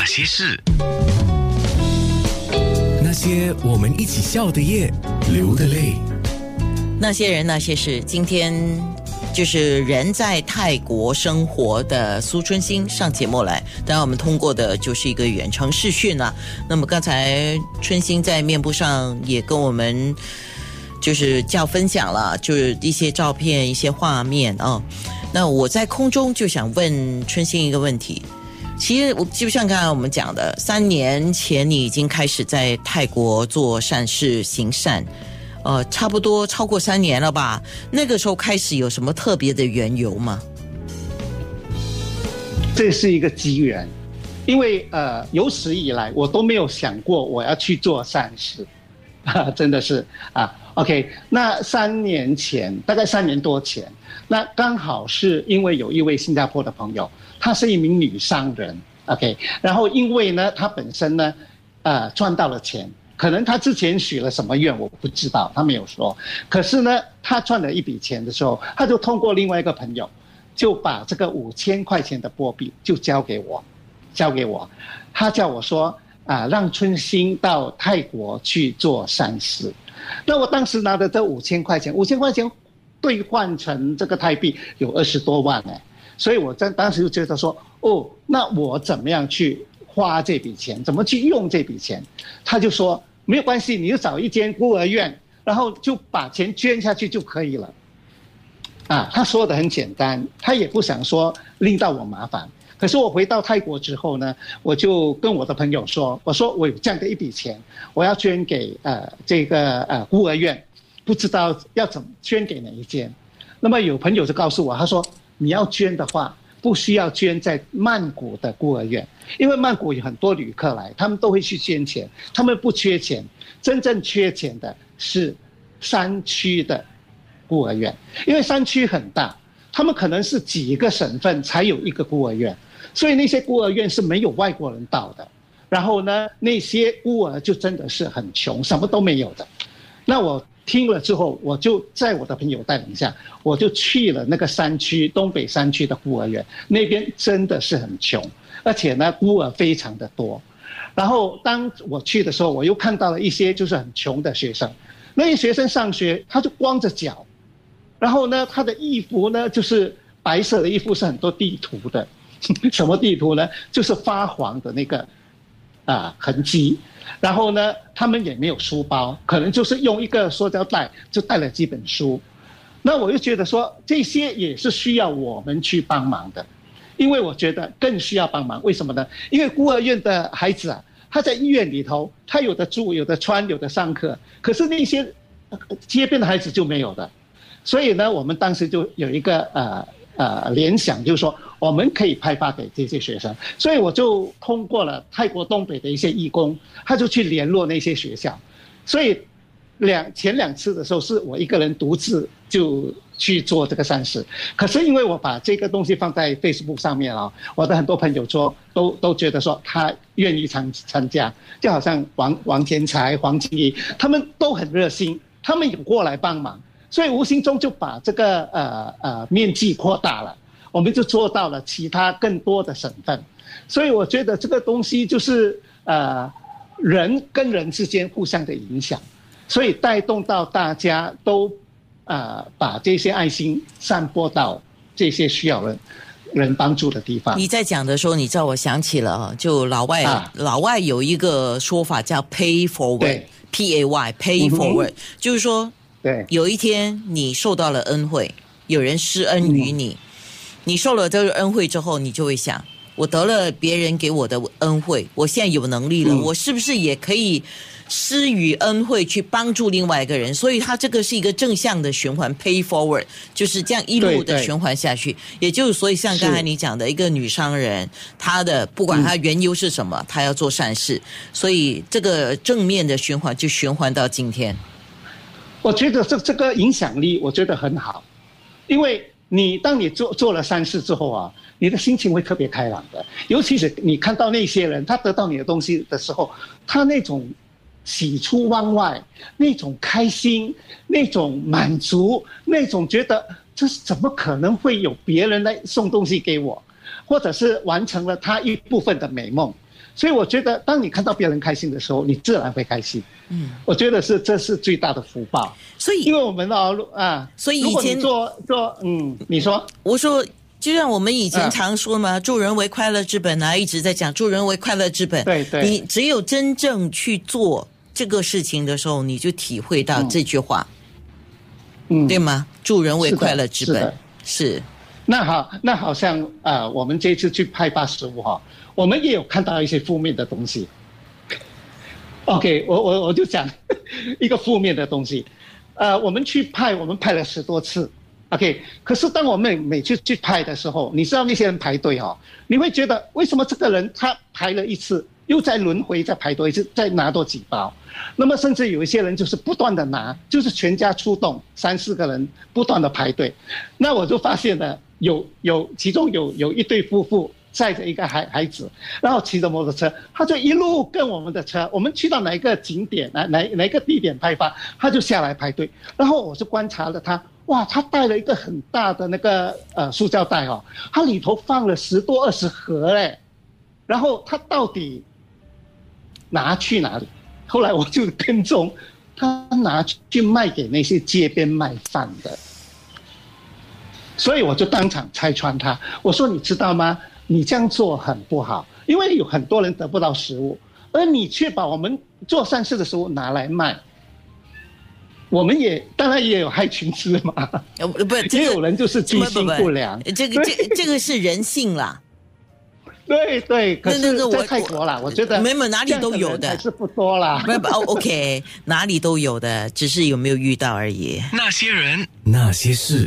那些事？那些我们一起笑的夜，流的泪。那些人那些事，今天就是人在泰国生活的苏春兴上节目来，当然我们通过的就是一个远程视讯了。那么刚才春兴在面部上也跟我们就是叫分享了，就是一些照片、一些画面啊。那我在空中就想问春兴一个问题，其实我就像刚才我们讲的，三年前你已经开始在泰国做善事行善。呃，差不多超过三年了吧？那个时候开始有什么特别的缘由吗？这是一个机缘，因为呃，有史以来我都没有想过我要去做善事，啊，真的是啊。OK，那三年前，大概三年多前，那刚好是因为有一位新加坡的朋友，她是一名女商人，OK，然后因为呢，她本身呢，呃，赚到了钱。可能他之前许了什么愿，我不知道，他没有说。可是呢，他赚了一笔钱的时候，他就通过另外一个朋友，就把这个五千块钱的波币就交给我，交给我。他叫我说啊，让春心到泰国去做善事。那我当时拿的这五千块钱，五千块钱兑换成这个泰币有二十多万哎，所以我在当时就觉得说，哦，那我怎么样去花这笔钱，怎么去用这笔钱？他就说。没有关系，你就找一间孤儿院，然后就把钱捐下去就可以了。啊，他说的很简单，他也不想说令到我麻烦。可是我回到泰国之后呢，我就跟我的朋友说，我说我有这样的一笔钱，我要捐给呃这个呃孤儿院，不知道要怎么捐给哪一间。那么有朋友就告诉我，他说你要捐的话。不需要捐在曼谷的孤儿院，因为曼谷有很多旅客来，他们都会去捐钱，他们不缺钱，真正缺钱的是山区的孤儿院，因为山区很大，他们可能是几个省份才有一个孤儿院，所以那些孤儿院是没有外国人到的，然后呢，那些孤儿就真的是很穷，什么都没有的，那我。听了之后，我就在我的朋友带领下，我就去了那个山区东北山区的孤儿院，那边真的是很穷，而且呢孤儿非常的多。然后当我去的时候，我又看到了一些就是很穷的学生，那些学生上学他就光着脚，然后呢他的衣服呢就是白色的衣服是很多地图的，什么地图呢？就是发黄的那个啊痕迹。然后呢，他们也没有书包，可能就是用一个塑胶袋就带了几本书。那我就觉得说，这些也是需要我们去帮忙的，因为我觉得更需要帮忙。为什么呢？因为孤儿院的孩子啊，他在医院里头，他有的住，有的穿，有的上课，可是那些街边的孩子就没有的。所以呢，我们当时就有一个呃。呃，联想就是说，我们可以派发给这些学生，所以我就通过了泰国东北的一些义工，他就去联络那些学校，所以两前两次的时候是我一个人独自就去做这个善事，可是因为我把这个东西放在 Facebook 上面啊，我的很多朋友说都都觉得说他愿意参参加，就好像王王天才、黄金怡，他们都很热心，他们有过来帮忙。所以无形中就把这个呃呃面积扩大了，我们就做到了其他更多的省份，所以我觉得这个东西就是呃人跟人之间互相的影响，所以带动到大家都啊把这些爱心散播到这些需要人人帮助的地方。你在讲的时候，你知道我想起了，就老外老外有一个说法叫 “pay forward”，P A Y pay forward，就是说。对，有一天你受到了恩惠，有人施恩于你，你受了这个恩惠之后，你就会想：我得了别人给我的恩惠，我现在有能力了，我是不是也可以施予恩惠去帮助另外一个人？所以，它这个是一个正向的循环，pay forward，就是这样一路的循环下去。也就是，所以像刚才你讲的一个女商人，她的不管她缘由是什么，她要做善事，所以这个正面的循环就循环到今天。我觉得这这个影响力，我觉得很好，因为你当你做做了善事之后啊，你的心情会特别开朗的。尤其是你看到那些人，他得到你的东西的时候，他那种喜出望外，那种开心，那种满足，那种觉得这是怎么可能会有别人来送东西给我，或者是完成了他一部分的美梦。所以我觉得，当你看到别人开心的时候，你自然会开心。嗯，我觉得是这是最大的福报，所以因为我们哦啊，所以以前做做嗯，你说。我说，就像我们以前嗯常说嘛，助人为快乐之本啊，一直在讲助人为快乐之本。对对。你只有真正去做这个事情的时候，你就体会到这句话，嗯，对吗？助人为快乐之本。是那好，那好像呃，我们这次去派发食物哈，我们也有看到一些负面的东西。OK，我我我就讲 一个负面的东西，呃，我们去派，我们派了十多次，OK，可是当我们每次去派的时候，你知道那些人排队哈、你会觉得为什么这个人他排了一次，又再轮回再排多一次，再拿多几包，那么甚至有一些人就是不断的拿，就是全家出动，三四个人不断的排队，那我就发现了有有其中有有一对夫妇载着一个孩孩子，然后骑着摩托车，他就一路跟我们的车，我们去到哪一个景点哪哪哪个地点派发，他就下来排队，然后我就观察了他，哇，他带了一个很大的那个呃塑胶袋哦，它里头放了十多二十盒嘞，然后他到底拿去哪里？后来我就跟踪，他拿去卖给那些街边卖饭的。所以我就当场拆穿他，我说你知道吗？你这样做很不好，因为有很多人得不到食物，而你却把我们做善事的食物拿来卖，我们也当然也有害群之马，呃不不，这个也有人就是居心不不不良。这个这这个是人性啦，对对，可是那那个我在泰国啦，我觉得没有哪里都有的是不多啦。不不哦，OK，哪里都有的，只是有没有遇到而已。那些人，那些事。